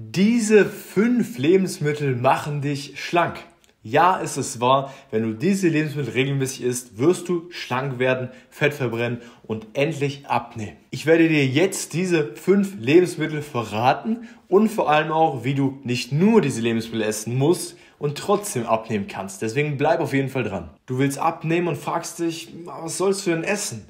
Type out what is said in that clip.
Diese fünf Lebensmittel machen dich schlank. Ja, es ist wahr, wenn du diese Lebensmittel regelmäßig isst, wirst du schlank werden, Fett verbrennen und endlich abnehmen. Ich werde dir jetzt diese fünf Lebensmittel verraten und vor allem auch, wie du nicht nur diese Lebensmittel essen musst und trotzdem abnehmen kannst. Deswegen bleib auf jeden Fall dran. Du willst abnehmen und fragst dich, was sollst du denn essen?